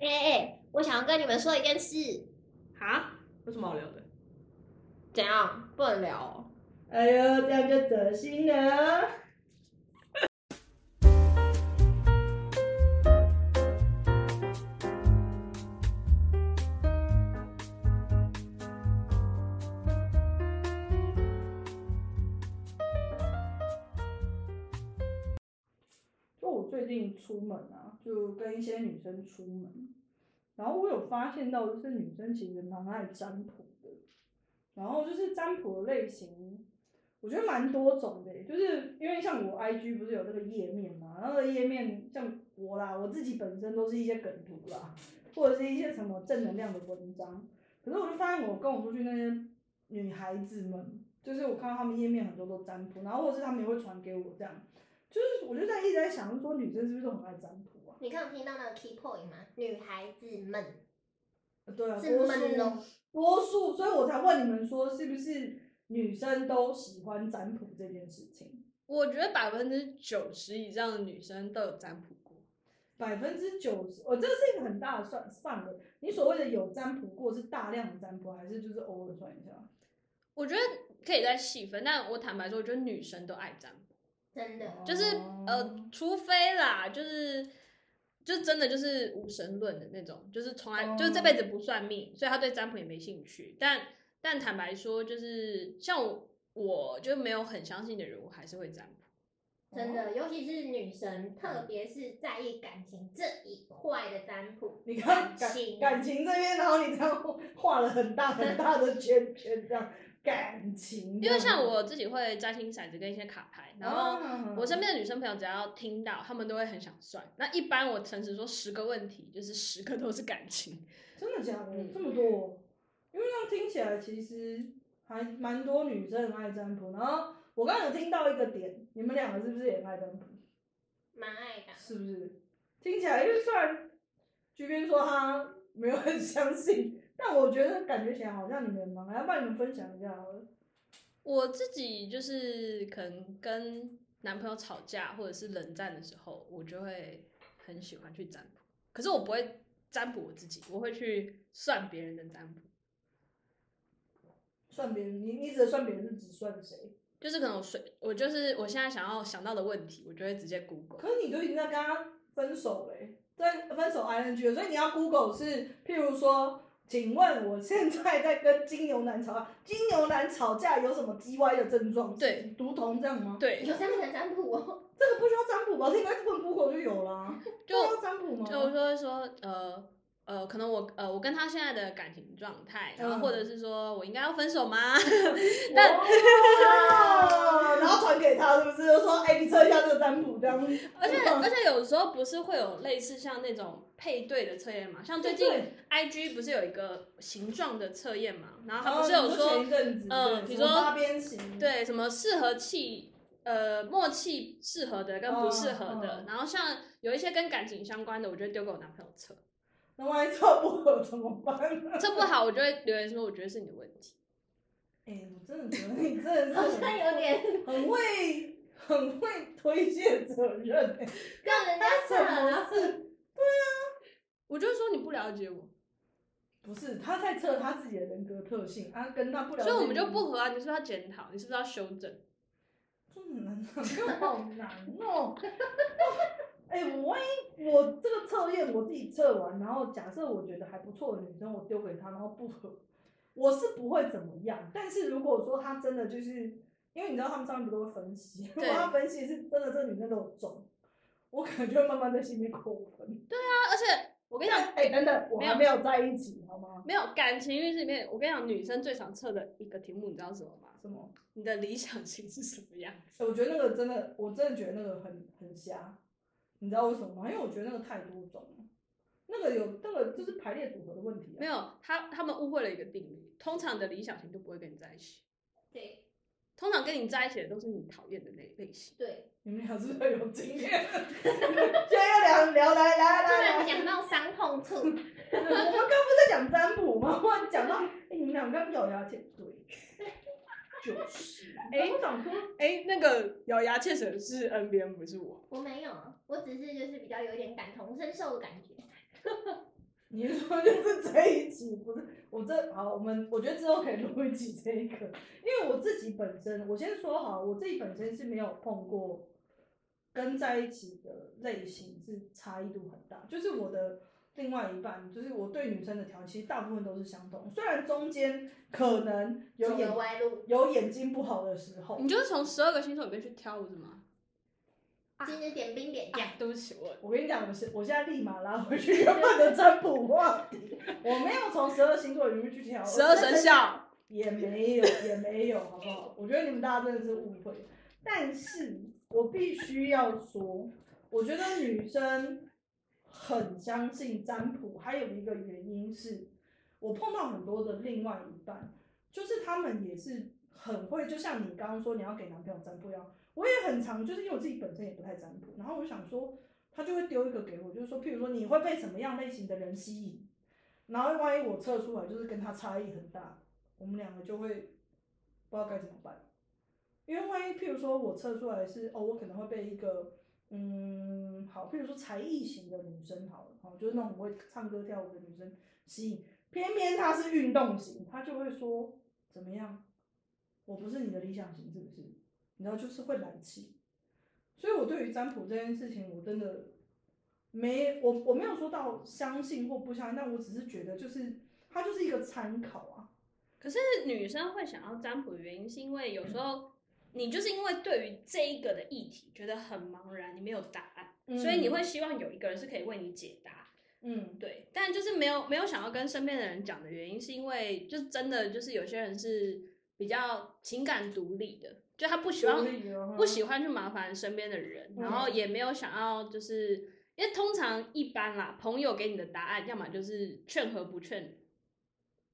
哎哎，我想要跟你们说一件事。哈？有什么好聊的？怎样？不能聊、哦？哎呦，这样就走心了。出门啊，就跟一些女生出门，然后我有发现到，就是女生其实蛮爱占卜的，然后就是占卜的类型，我觉得蛮多种的，就是因为像我 IG 不是有那个页面嘛，那个页面像我啦，我自己本身都是一些梗图啦，或者是一些什么正能量的文章，可是我就发现我跟我出去那些女孩子们，就是我看到她们页面很多都占卜，然后或者是她们也会传给我这样，就是我就在一直在想，说女生是不是都很爱占卜啊？你刚有听到那个 key point 吗？女孩子们呃对啊，是多闷哦数多数，所以我才问你们说，是不是女生都喜欢占卜这件事情？我觉得百分之九十以上的女生都有占卜过。百分之九十，哦，这是一个很大的算范围。你所谓的有占卜过，是大量的占卜，还是就是偶尔算一下？我觉得可以再细分，但我坦白说，我觉得女生都爱占卜，真的就是哦呃，除非啦，就是就真的就是无神论的那种，就是从来、哦就是这辈子不算命，所以他对占卜也没兴趣。但但坦白说，就是像我，我就没有很相信的人，我还是会占卜。真的，尤其是女生，特别是在意感情这一块的占卜。你看感情感情这边，然后你这样画了很大很大的圈圈，这样感情。因为像我自己会摘星骰子跟一些卡牌，然后啊我身边的女生朋友只要听到，她们都会很想算。那一般我诚实说，十个问题就是十个都是感情。真的假的？嗯这么多？因为这样听起来其实还蛮多女生很爱占卜。然后我刚刚有听到一个点，你们两个是不是也爱占卜？蛮爱的。是不是？听起来，因为虽然居边说他没有很相信，但我觉得感觉起来好像你们也蛮爱，要不然你们分享一下好了。我自己就是可能跟男朋友吵架或者是冷战的时候，我就会很喜欢去占卜。可是我不会占卜我自己，我会去算别人的占卜。算别人，你你指的算别人是指算谁？就是可能我随我就是我现在想要想到的问题，我就会直接 Google。可是你都已经在跟他分手嘞欸、在分手 ing 了，所以你要 Google 是，譬如说，请问我现在在跟金牛男吵架，金牛男吵架有什么 G Y 的症状？对，毒童这样吗？对，有这样的占卜哦，这个不需要占卜吧？这应该问 Google 就有啦。就这要占卜吗？就我就会说，呃呃，可能我呃我跟他现在的感情状态，然后嗯或者是说我应该要分手吗？但 然后传给他，是不是？就说，哎、你测一下这个占卜，这样。而且而且有时候不是会有类似像那种配对的测验嘛？像最近 IG 不是有一个形状的测验嘛？然后他不是有说嗯比如说八边形，，对什么适合气呃默契适合的跟不适合的，然后像有一些跟感情相关的，我就会丢给我男朋友测，那万一测不合怎么办呢？测不好我就会留言说我觉得是你的问题。哎、我真的觉得你真的好是像有点很会很会推卸责任、欸，让人家什么扯。事？我就会说你不了解我，不是他在测他自己的人格特性，啊，跟他不了解，所以我们就不合啊。你是不是要检讨？你是不是要修正？这么难啊，这个好难哦。哎、我万一我这个测验我自己测完，然后假设我觉得还不错的女生，我丢给她，然后不合，我是不会怎么样。但是如果说她真的就是，因为你知道他们上面不都会分析，如果对她分析是真的这个女生都有中，我可能就会慢慢在心里扣分。啊，而且我跟你讲，哎、等等，我没有还没有在一起，好吗？没有感情运势里面，我跟你讲，女生最常测的一个题目，你知道是什么吗？什么？你的理想型是什么样我觉得那个真的，我真的觉得那个很很瞎，你知道为什么吗？因为我觉得那个太多种了，那个有那个就是排列组合的问题、啊。没有，他他们误会了一个定律，通常的理想型就不会跟你在一起，对通常跟你在一起的都是你讨厌的类类型。对，你们俩是不是很有经验？现在要聊聊来来突来来，然讲到伤痛处，我们刚刚不是在讲占卜吗？忽然讲到，哎、你们俩刚咬牙切对，就是，哎我想说，哎，那个咬牙切齿是 N 边，不是我。我没有，我只是就是比较有点感同身受的感觉。你说就是这一集不是我这好，我们我觉得之后可以录一集这一个，因为我自己本身，我先说好，我自己本身是没有碰过跟在一起的类型是差异度很大，就是我的另外一半，就是我对女生的条件，其实大部分都是相同，虽然中间可能有眼了歪路，有眼睛不好的时候你，就是从十二个星座里面去挑是吗？今天点兵点将。啊，对不起，我我跟你讲，我现我现在立马拉回去原本的占卜话题，我没有从十二星座里面去挑，十二生肖。也没有，也没有，好不好？我觉得你们大家真的是误会。但是我必须要说，我觉得女生很相信占卜，还有一个原因是，我碰到很多的另外一半，就是他们也是很会，就像你刚刚说你要给男朋友占卜一样，我也很常，就是因为我自己本身也不太占卜，然后我就想说，他就会丢一个给我，就是说，譬如说你会被什么样类型的人吸引，然后万一我测出来就是跟他差异很大，我们两个就会不知道该怎么办。因为万一譬如说我测出来是哦，我可能会被一个嗯好，譬如说才艺型的女生好了，哦，就是那种会唱歌跳舞的女生吸引，偏偏她是运动型，她就会说怎么样，我不是你的理想型是不是？你知道就是会来气，所以我对于占卜这件事情，我真的没我我没有说到相信或不相信，但我只是觉得就是它就是一个参考啊。可是女生会想要占卜原因，是因为有时候你就是因为对于这一个的议题觉得很茫然，你没有答案，所以你会希望有一个人是可以为你解答。嗯对，但就是没有没有想要跟身边的人讲的原因，是因为就是真的就是有些人是比较情感独立的，就他不喜欢不喜欢去麻烦身边的人，然后也没有想要就是因为通常一般啦，朋友给你的答案，要么就是劝和不劝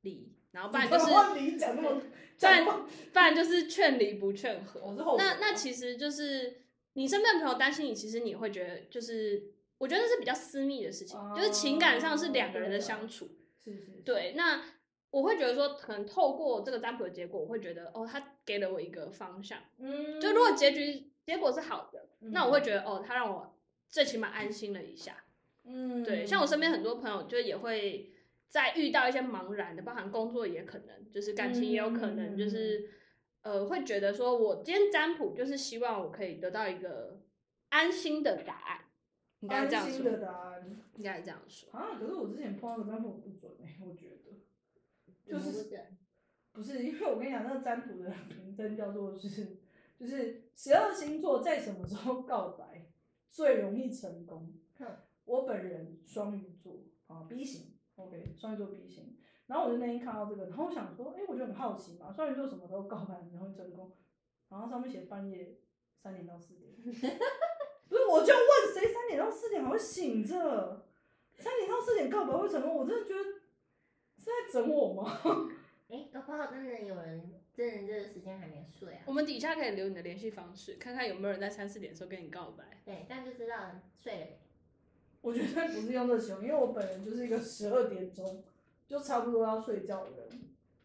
离，然后不然就是不然不然就是劝离不劝和。那那其实就是你身边的朋友担心你，其实你会觉得就是，我觉得这是比较私密的事情，就是情感上是两个人的相处。是是是对，那我会觉得说，可能透过这个占卜的结果，我会觉得哦，他给了我一个方向。嗯，就如果结局结果是好的，嗯那我会觉得哦，他让我最起码安心了一下。嗯对，像我身边很多朋友，就也会在遇到一些茫然的，包含工作也可能，就是感情也有可能，嗯就是呃，会觉得说我今天占卜就是希望我可以得到一个安心的答案，应该这样安心的说，答案应该这样说。啊。可是我之前碰到的占卜不准哎、我觉得就是不是，因为我跟你讲，那个占卜的名称叫做是，就是十二星座在什么时候告白最容易成功哼？我本人双鱼座啊，B 型，OK，双鱼座 B 型。然后我就那天看到这个，然后我想说，哎、我就很好奇嘛，双鱼座什么时候告白然后成功？然后上面写半夜三点到四点，不是，我就问谁三点到四点还会醒着？三点到四点告白会成功？我真的觉得是在整我吗？哎，搞不好真的有人真的这个时间还没睡啊。我们底下可以留你的联系方式，看看有没有人在三四点的时候跟你告白。对，这样就知道睡了没。我绝对不是用这形容，因为我本人就是一个十二点钟就差不多要睡觉的人，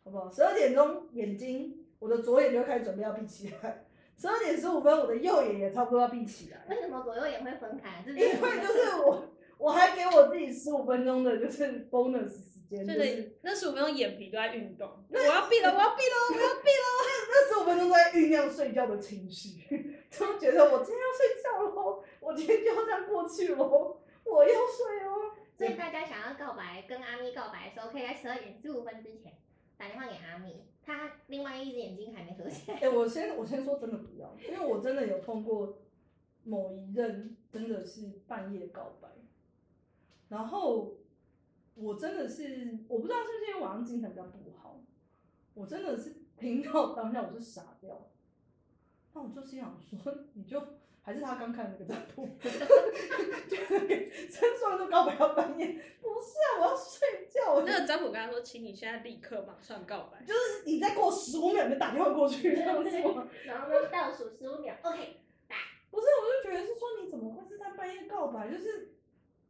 好不好？十二点钟眼睛，我的左眼就开始准备要闭起来，十二点十五分我的右眼也差不多要闭起来，为什么左右眼会分开？这因为就是我我还给我自己十五分钟的就是 bonus 时间，就就是是那十五分钟眼皮都在运动，我要闭了，我要闭了，我要闭了。那十五分钟都在酝酿睡觉的情绪，就觉得我今天要睡觉喽，我今天就要这样过去喽，我要睡哦。所以大家想要告白，跟阿咪告白的时候，可以在十二点十五分之前打电话给阿咪，他另外一只眼睛还没合起来。哎、我先我先说真的不要，因为我真的有碰过某一任真的是半夜告白，然后我真的是我不知道是不是因为晚上精神比较不好，我真的是听到当下我是傻掉，那我就是想说，你就还是他刚看的那个占卜，就那个真双就告白到半夜，不是啊，我要睡觉，那个占卜跟他说，请你现在立刻马上告白。就是你再过十五秒你就打电话过去，这样子吗？然后呢，倒数十五秒，OK，打不是，我就觉得是说你怎么会是在半夜告白？就是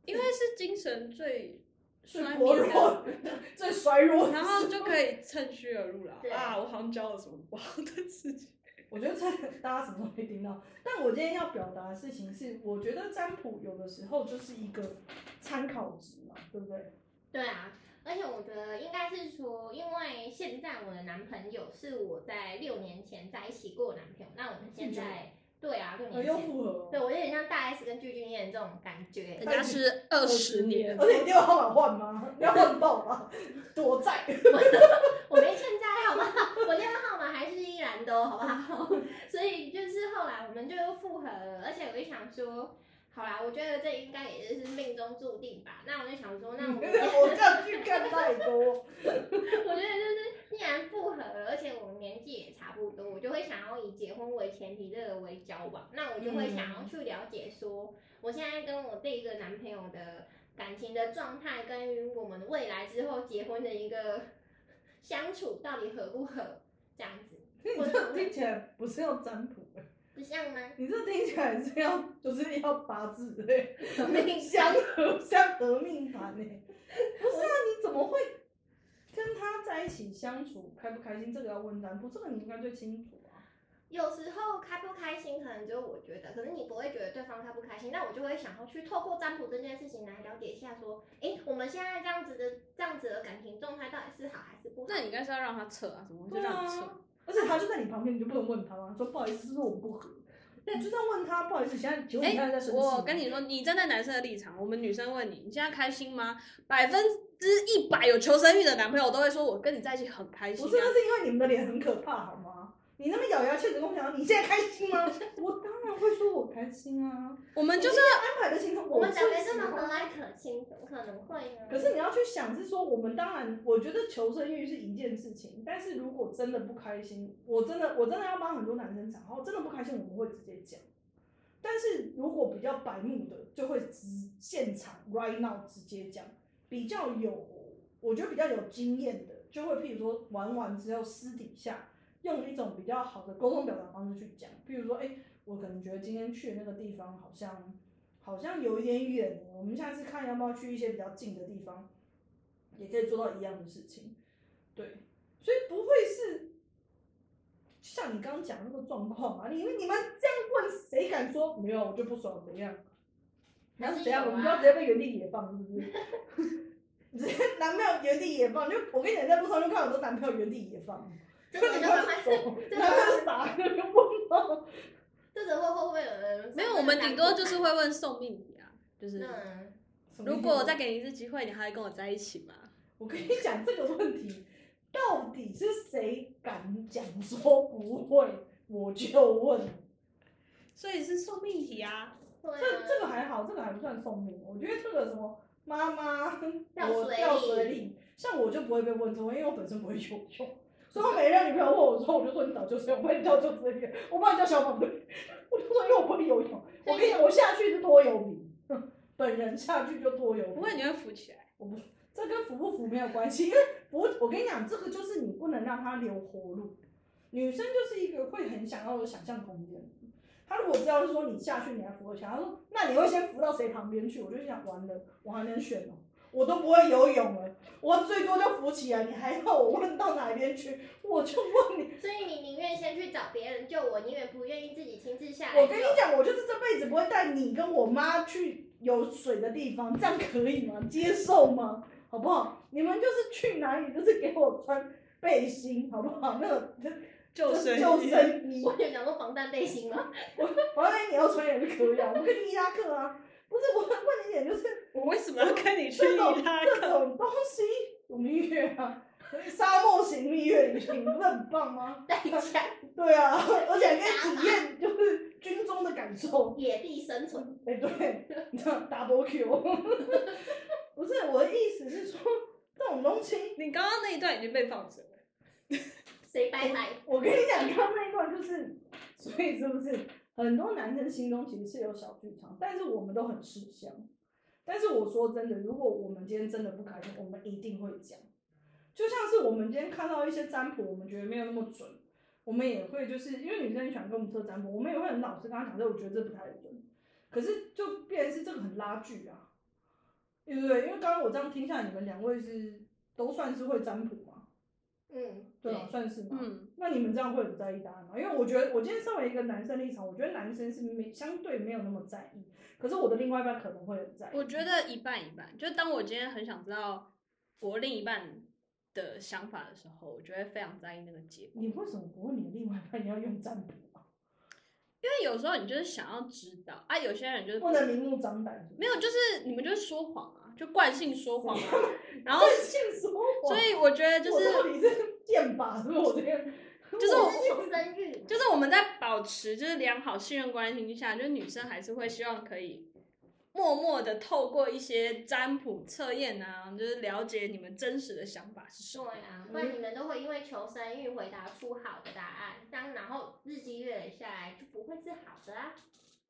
因为是精神最最衰薄明弱、最衰弱然后就可以趁虚而入了啊！我好像教了什么不好的事情。我觉得这 大家什么都没听到，但我今天要表达的事情是，我觉得占卜有的时候就是一个参考值嘛，对不对？对啊，而且我觉得应该是说，因为现在我的男朋友是我在六年前在一起过的男朋友，那我们现在对啊，六年前，复合哦，对我有点像大 S 跟具俊晔这种感觉人。家是二十年，而且你电话号码换吗？要换爆吗，躲在。我没欠债，好不好？我电话号码还是依然都，好不好？所以就是后来我们就又复合了，而且我就想说，好啦，我觉得这应该也就是命中注定吧。那我就想说，那我们偶像剧看太多，我觉得就是既然复合了，而且我们年纪也差不多，我就会想要以结婚为前提，这个为交往。那我就会想要去了解说，我现在跟我第一个男朋友的感情的状态，跟于我们未来之后结婚的一个相处到底合不合，这样子。你这听起来不是要占卜欸不像吗？你这听起来是要就是要八字哎，命相合相合命盘哎，不是啊？你怎么会跟他在一起相处开不开心？这个要问占卜，这个你应该最清楚啊。有时候开不开心，可能只有我觉得，可是你不会觉得对方开不开心，那我就会想要去透过占卜这件事情来了解一下，说，诶，我们现在这样子的这样子的感情状态到底是好还是不好？那你应该是要让他扯啊，怎么就对让你测？啊，而且他就在你旁边，你就不能问他吗？说不好意思，是我们不合？你就这样问他，不好意思，现在请问你现在在生气吗？我跟你说，你站在男生的立场，我们女生问你，你现在开心吗？百分之一百有求生欲的男朋友都会说，我跟你在一起很开心、啊。不是，那是因为你们的脸很可怕，好吗？你那么咬牙切齿跟我讲，你现在开心吗？我当然会说我开心啊。我们就是安排的行程，我们讲的最这么和蔼可亲，怎么可能会呢？可是你要去想，是说我们当然，我觉得求生欲是一件事情，但是如果真的不开心，我真的我真的要帮很多男生讲，然后真的不开心，我们会直接讲。但是如果比较白目的，就会直现场 right now 直接讲，比较有，我觉得比较有经验的，就会譬如说玩完之后私底下用一种比较好的沟通表达方式去讲，譬如说，哎、我可能觉得今天去的那个地方好像好像有一点远，我们下次看要不要去一些比较近的地方，也可以做到一样的事情。对，所以不会是像你刚刚讲那个状况嘛，你们你们这样问，谁敢说没有我就不爽怎样？你要是怎样，我们就要直接被原地野放，是不是？直接男朋友原地野放，就我跟你讲，在路上就看到很多男朋友原地野放，这种就慢慢是，这男朋友种傻就问号。这种会会不会有人？没有，我们顶多就是会问送命题啊，就是嗯，如果我再给你一次机会，你还会跟我在一起吗？我跟你讲这个问题，到底是谁敢讲说不会，我就问。所以是送命题啊。这这个还好，这个还不算送命。我觉得这个什么妈妈我掉水里，像我就不会被问这个，因为我本身不会游泳。所以我每任女朋友问我说，我就说你早就睡，我帮你叫救生员，我帮你叫消防队。我就说因为我不会游泳，我跟你讲，我下去是拖油瓶，本人下去就拖油瓶。不过，你会浮起来。我不，这跟扶不扶没有关系，因为扶我跟你讲，这个就是你不能让他留活路。女生就是一个会很想要有想象空间的。她如果知道说你下去你还扶得起来，他说那你会先扶到谁旁边去？我就想完了，我还能选哦，我都不会游泳了，我最多就浮起来，你还要我问到哪边去？我就问你，所以你宁愿先去找别人救我，你也不愿意自己亲自下来。我跟你讲，我就是这辈子不会带你跟我妈去有水的地方，这样可以吗？接受吗？好不好？你们就是去哪里，就是给我穿背心，好不好？那个 救生衣救生衣，我有讲过防弹背心吗？反正你要穿也是可以啊。我们跟伊拉克啊，不是我问你一点就是 我为什么要跟你去这种伊拉这克？种东西，我蜜月啊，沙漠型蜜月旅行不是很棒吗？带枪，对啊，而且还可以体验就是军中的感受。野地生存。哎、对，你知道 double Q，不是我的意思是说，这种东西，你刚刚那一段已经被放着了。谁拜拜？我跟你讲，刚刚那一段就是，所以是不是很多男生心中其实是有小剧场，但是我们都很吃香。但是我说真的，如果我们今天真的不开心，我们一定会讲。就像是我们今天看到一些占卜，我们觉得没有那么准，我们也会就是因为女生很喜欢跟我们测占卜，我们也会很老实跟她讲，说我觉得这不太准。可是就变成是这个很拉锯啊，对不对？因为刚刚我这样听下来，你们两位是都算是会占卜嘛？嗯，对啊，算是嘛。嗯，那你们这样会很在意答案吗？因为我觉得我今天身为一个男生立场，我觉得男生是没相对没有那么在意，可是我的另外一半可能会很在意。我觉得一半一半。就当我今天很想知道我另一半的想法的时候，我就会非常在意那个结果。你为什么不问你的另外一半你要用占卜啊？因为有时候你就是想要知道啊，有些人就是不能明目张胆没有，就是你们就是说谎啊，就惯性说谎啊。然后，惯性说谎。所以我觉得就是我到底是剑拔是不是我这样？就是我是求生欲，就是我们在保持就是良好信任关系下，就是女生还是会希望可以默默的透过一些占卜测验啊，就是了解你们真实的想法是什么。对啊，不然你们都会因为求生欲回答出好的答案，当然后日积月累下来就不会是好的啊。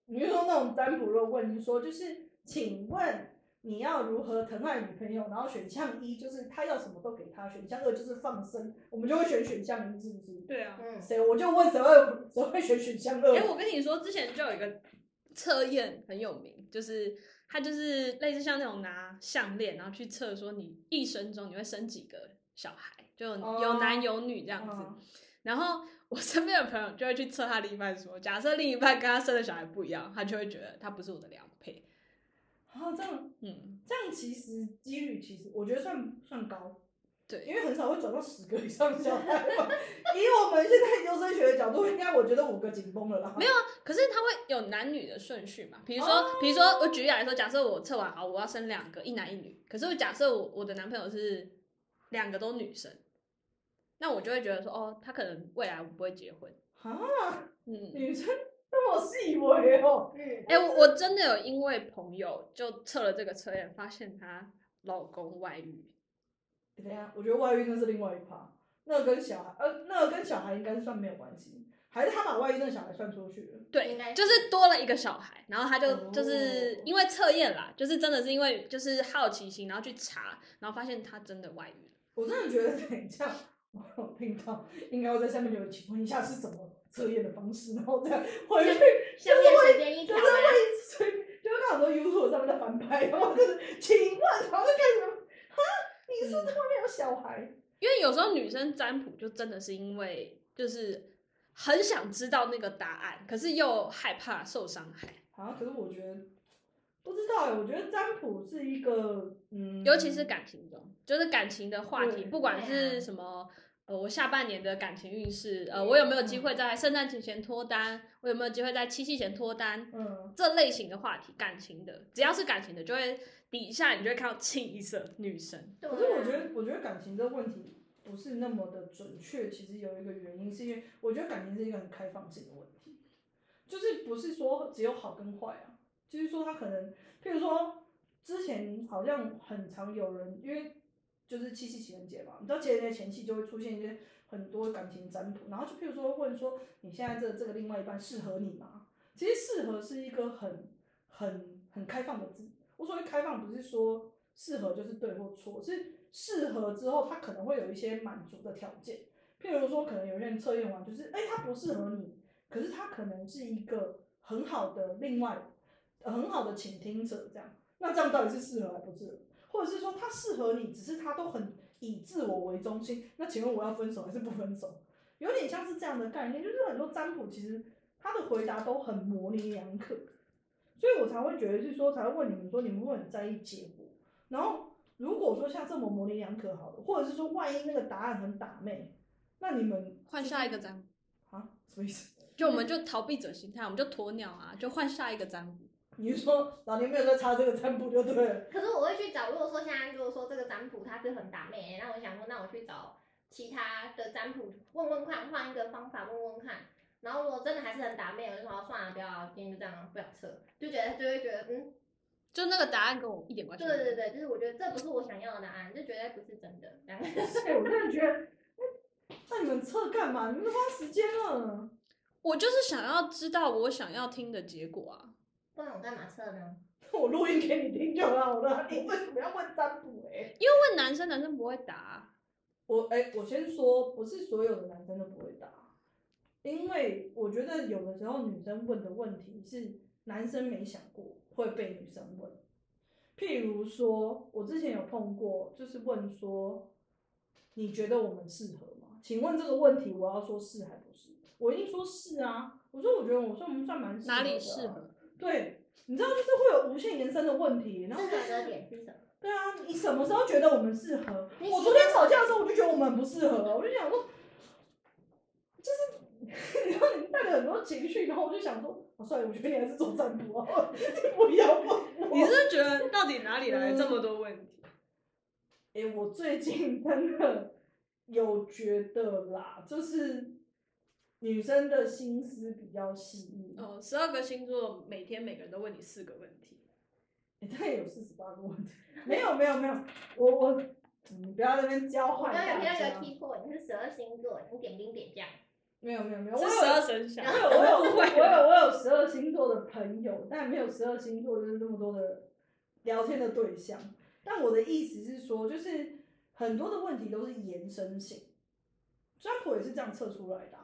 你是说那种占卜，如果问你说，就是请问你要如何疼爱女朋友？然后选项一就是他要什么都给他，选项二就是放生，我们就会选选项一，是不是？对啊，嗯，谁我就问谁会谁会选选项二？哎、我跟你说，之前就有一个测验很有名，就是他就是类似像那种拿项链，然后去测说你一生中你会生几个小孩，就有男有女这样子。嗯 然后我身边的朋友就会去测他另一半说，假设另一半跟他生的小孩不一样，他就会觉得他不是我的良配。啊，这样嗯，这样其实几率其实我觉得算算高，对，因为很少会转到十个以上小孩嘛。以我们现在优生学的角度，应该我觉得五个紧绷了啦。没有啊可是他会有男女的顺序嘛？比如说，哦比如说我举例来说，假设我测完好，我要生两个，一男一女。可是我假设我我的男朋友是两个都女生，那我就会觉得说，哦，他可能未来我不会结婚。啊，嗯，女生那么细微哦。嗯，哎、我我真的有因为朋友就测了这个测验，发现她老公外遇。等一下，我觉得外遇那是另外一趴，那个跟小孩，呃，那个跟小孩应该是算没有关系，还是他把外遇那个小孩算出去了？应对该，就是多了一个小孩，然后他就哦就是因为测验啦，就是真的是因为就是好奇心，然后去查，然后发现他真的外遇了。我真的觉得等一下我有听到，应该要在下面留言，请问一下是怎么测验的方式，然后这样回去，下面时间一条就是啊，会随就会看很多 YouTube 上面在翻拍，然后就是请问，然后就开始啊，你是不是后面有小孩？因为有时候女生占卜就真的是因为就是很想知道那个答案，可是又害怕受伤害，啊，可是我觉得不知道哎，我觉得占卜是一个，嗯，尤其是感情中，就是感情的话题，对不管是什么。呃，我下半年的感情运势，呃，我有没有机会在圣诞节前脱单？我有没有机会在七夕前脱单？嗯，这类型的话题，感情的，只要是感情的，就会底下你就会看到清一色女生。可是我觉得，我觉得感情这个问题不是那么的准确。其实有一个原因，是因为我觉得感情是一个很开放性的问题，就是不是说只有好跟坏啊，就是说他可能，譬如说之前好像很常有人，因为就是七夕情人节嘛，你知道情人节前期就会出现一些很多感情占卜，然后就譬如说问说你现在这这个另外一半适合你吗？其实适合是一个很很很开放的字。我所谓开放，不是说适合就是对或错，是适合之后，他可能会有一些满足的条件。譬如说，可能有些人测验完就是，哎、他不适合你，可是他可能是一个很好的另外、很好的倾听者，这样。那这样到底是适合还不适合？或者是说他适合你，只是他都很以自我为中心。那请问我要分手还是不分手？有点像是这样的概念，就是很多占卜其实他的回答都很模棱两可。所以我才会觉得是说，才会问你们说，你们会很在意结果。然后如果说像这么模棱两可好了，或者是说万一那个答案很打妹，那你们换下一个占卜，啊什么意思？就我们就逃避者心态，我们就鸵鸟啊，就换下一个占卜。你是说老年没有在查这个占卜就对了？可是我会去找，如果说现在如果说这个占卜它是很打妹，那我想说，那我去找其他的占卜问问看，换一个方法问问看。然后如果真的还是很打妹，我就说算了，不要，今天就这样，不想测，就觉得就会觉得嗯，就那个答案跟我一点关系没有。对对对，就是我觉得这不是我想要的答案，这绝对不是真的。这样哎、我真的觉得，哎那你们测干嘛？你们都花时间了。我就是想要知道我想要听的结果啊。不然我干嘛测呢？我录音给你听就好了，你为什么要问占卜、哎，因为问男生，男生不会答啊、我哎、我先说，不是所有的男生都不会答，因为我觉得有的时候女生问的问题是男生没想过会被女生问，譬如说，我之前有碰过，就是问说，你觉得我们适合吗？请问这个问题，我要说是还不是？我一定说是啊。我说我觉得我算我们算蛮适合的啊哪里适合？对，你知道就是会有无限延伸的问题，然后适合的点是什么？对啊，你什么时候觉得我们适合？我昨天吵架的时候，我就觉得我们很不适合啊，我就想说，就是 你知道你带着很多情绪，然后我就想说，哦，算了，我觉得你还是做占卜不要问我。你是觉得到底哪里来这么多问题？哎、我最近真的有觉得啦，就是女生的心思比较细腻，哦，十二个星座每天每个人都问你四个问题，你大概有四十八个问题。没有没有没有，我我你不要在那边交换大刚刚有听到家有。key point，你是十二星座，你点兵点将。没有没有没有，我有十二生肖。我有 我有我有我有十二星座的朋友，但没有十二星座就是那么多的聊天的对象。但我的意思是说，就是很多的问题都是延伸性，占卜也是这样测出来的、啊，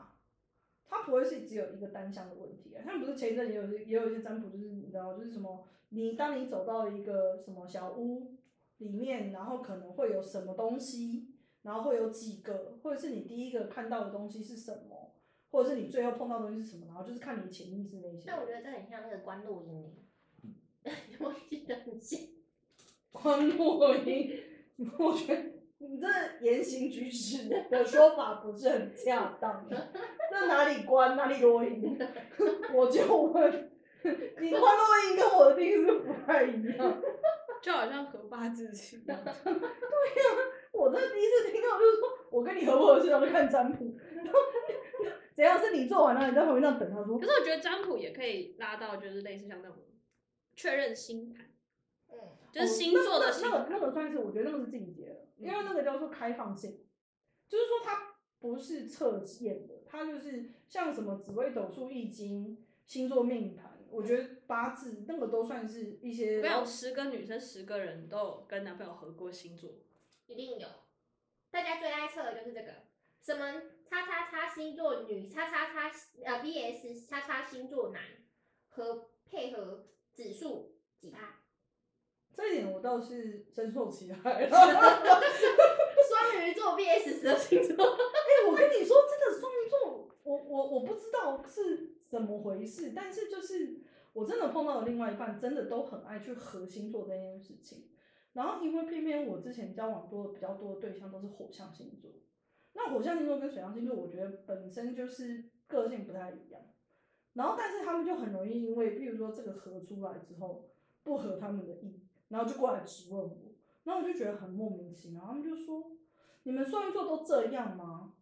它不会是只有一个单向的问题啊。像不是前一阵也有也有一些占卜，就是你知道，就是什么，你当你走到一个什么小屋里面，然后可能会有什么东西，然后会有几个，或者是你第一个看到的东西是什么。或者是你最后碰到的东西是什么，然后就是看你潜意识那些。但我觉得这很像那个关录音诶，我记得很像。关录音，我觉得你这言行举止的说法不是很恰当。那哪里关哪里录音？我就问，你关录音跟我的定义是不太一样。就好像合八字一样。我这第一次听到，就是说我跟你合不合适，然后就看占卜。怎样是你做完了，你在旁边那等他说可是我觉得占卜也可以拉到，就是类似像那种确认星盘，嗯，就是星座的那个那个算是，我觉得那个是进阶了，因为那个叫做开放性，就是说它不是测验的，它就是像什么紫微斗数、易经、星座命盘，我觉得八字那个都算是一些没有十个女生十个人都有跟男朋友合过星座，一定有。大家最爱测的就是这个，什么叉叉叉星座女，叉叉叉呃 VS 叉叉星座男和配合指数几趴？这一点我倒是深受其害 了。双鱼座 VS 十二星座，哎、我跟你说，真的双鱼座，我我不知道是怎么回事，但是就是我真的碰到的另外一半，真的都很爱去合星座这件事情。然后因为偏偏我之前交往多的比较多的对象都是火象星座，那火象星座跟水象星座，我觉得本身就是个性不太一样。然后但是他们就很容易因为，比如说这个合出来之后不合他们的意，然后就过来质问我，然后我就觉得很莫名其妙。他们就说：“你们双鱼座都这样吗？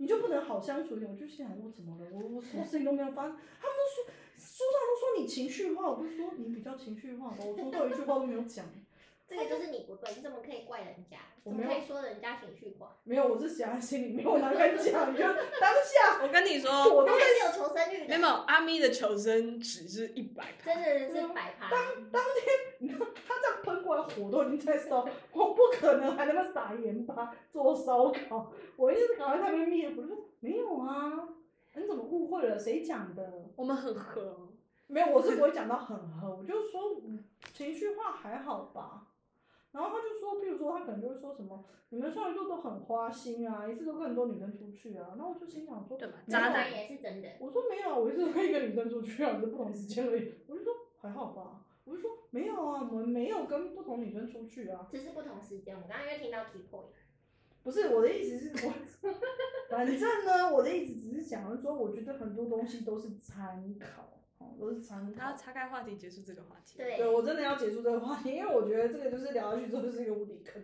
你就不能好相处一点？”我就心想：我怎么了？我我什么事情都没有发生。他们都说书上都说你情绪化，我就说你比较情绪化吧，我从头一句话都没有讲。这个就是你不对，你怎么可以怪人家？我没有怎么可以说人家情绪化？没有，我是想在心里没有哪敢讲？你就当下 我跟你说，我都他还是有求生欲的，没有阿咪的求生值是一百趴，真的是百趴。他这样喷过来，火都已经在烧，我不可能还在那撒盐巴做烧烤。我一直赶快在那边灭火，就说没有啊，你怎么误会了？谁讲的？我们很合。没有，我是不会讲到很和，我就说嗯情绪化还好吧。然后他就说，譬如说他可能就会说什么，你们双鱼座都很花心啊，一次都跟很多女生出去啊。然后我就心想说，对吧渣男也是真的。我说没有啊，我一直都跟一个女生出去啊，只是不同时间而已。我就说还好吧，我就说没有啊，我们没有跟不同女生出去啊。只是不同时间，我刚刚因为听到 key point，不是我的意思是我，反正呢，我的意思只是想要说，我觉得很多东西都是参考，哦，都是参考。然后岔开话题，结束这个话题。对对我真的要结束这个话题，因为我觉得这个就是聊下去之后就是一个无底坑。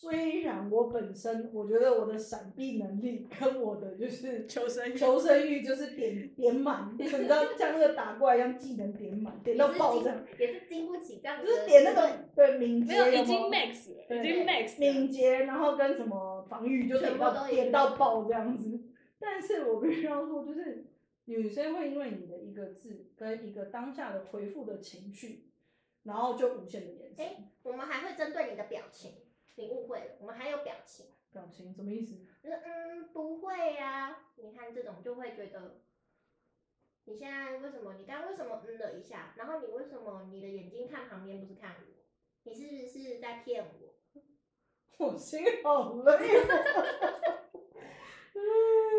虽然我本身我觉得我的闪避能力跟我的就是求生欲求生欲就是点点满，你知道 像那个打怪一样，技能点满，点到爆这样，也是经不起这样子就是点那个对敏捷没有，已经 max 了，已经 max 了。敏捷，然后跟什么防御就点到点到爆这样子。但是我必须要说，就是女生会因为你的一个字跟一个当下的回复的情绪，然后就无限的延伸。哎我们还会针对你的表情，你误会了，我们还有表情，表情什么意思？就是嗯不会呀、你看这种就会觉得你现在为什么？你刚刚为什么嗯了一下？然后你为什么你的眼睛看旁边不是看我？你是不是在骗我？我心好累。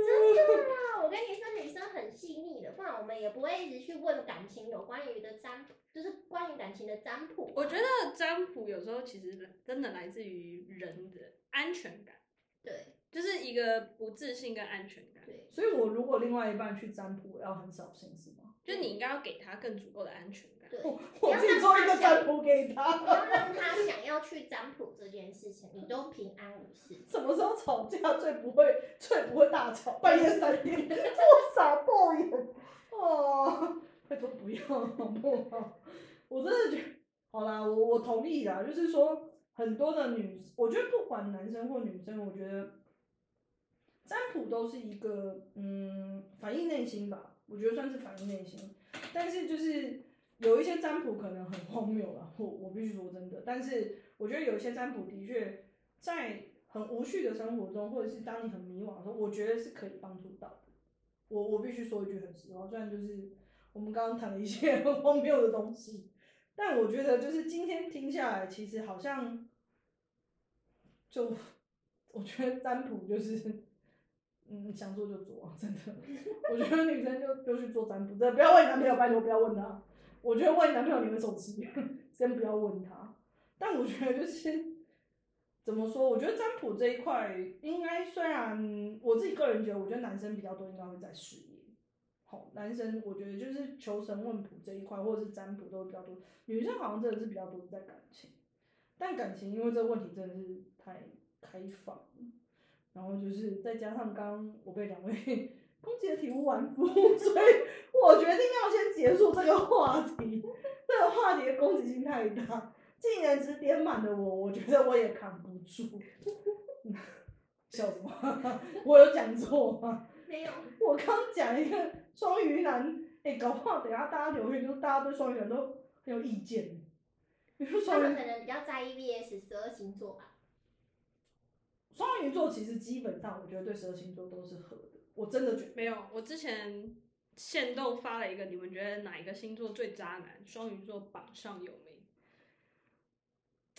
真的啦，我跟你说，女生很细腻的，不然我们也不会一直去问感情有关于的占卜，就是关于感情的占卜啊。我觉得占卜有时候其实真的来自于人的安全感，对就是一个不自信跟安全感。对，所以我如果另外一半去占卜，我要很小心是吗？就你应该要给他更足够的安全感。对，我我自己做一个占卜给不他。要让他想要去占卜这件事情，你都平安无事。什么时候吵架最不会最不会大吵？半夜三点，我傻爆眼哦！拜托不要好不好？我真的觉得，好啦，我我同意啦，就是说很多的女，我觉得不管男生或女生，我觉得占卜都是一个嗯反映内心吧，我觉得算是反映内心。但是就是有一些占卜可能很荒谬啦，我我必须说真的，但是我觉得有一些占卜的确在很无趣的生活中，或者是当你很迷惘的时候，我觉得是可以帮助到的。我我必须说一句很实话，虽然就是我们刚刚谈了一些荒谬的东西，但我觉得就是今天听下来，其实好像就 我觉得占卜就是。嗯，想做就做，真的。我觉得女生就就去做占卜，真的不要问男朋友，拜托不要问他。我觉得问你男朋友你会生气，先不要问他。但我觉得就是怎么说？我觉得占卜这一块，应该虽然我自己个人觉得，我觉得男生比较多，应该会在事业。好，男生我觉得就是求神问卜这一块，或者是占卜都会比较多。女生好像真的是比较多在感情，但感情因为这个问题真的是太开放了，然后就是再加上刚我被两位攻击的体无完肤，所以我决定要先结束这个话题。这个话题的攻击性太大，技能值点满的我，我觉得我也扛不住。笑什么？我有讲错吗？没有，我刚讲一个双鱼男，哎、搞不好等下大家留言，就大家对双鱼男都很有意见。你说他双鱼们可能比较在意 VS 十二星座吧。双鱼座其实基本上，我觉得对十二星座都是合的。我真的觉得，没有，我之前限动发了一个，你们觉得哪一个星座最渣男？双鱼座榜上有名，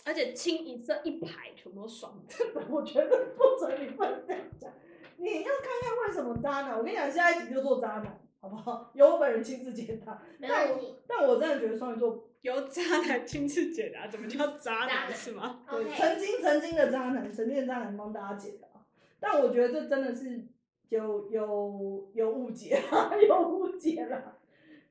而且清一色一排全部都双子。我觉得不准你不能这样讲。你要看看为什么渣男。我跟你讲，下一集就做渣男，好不好？由我本人亲自解答。没但我问题。但我真的觉得双鱼座，由渣男亲自解答，怎么叫渣渣男男是吗？对曾经曾经的渣男，曾经的渣男帮大家解答。但我觉得这真的是有有有误解啦，有误解啦。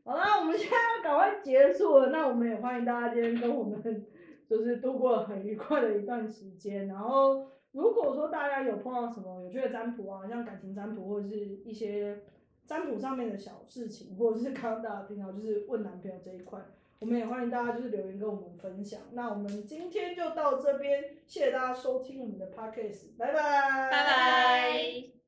好啦，我们现在要赶快结束了。那我们也欢迎大家今天跟我们就是度过很愉快的一段时间。然后，如果说大家有碰到什么有趣的占卜啊，像感情占卜或者是一些占卜上面的小事情，或者是刚刚大家听到就是问男朋友这一块，我们也欢迎大家就是留言跟我们分享。那我们今天就到这边，谢谢大家收听我们的 podcast，拜拜，拜拜。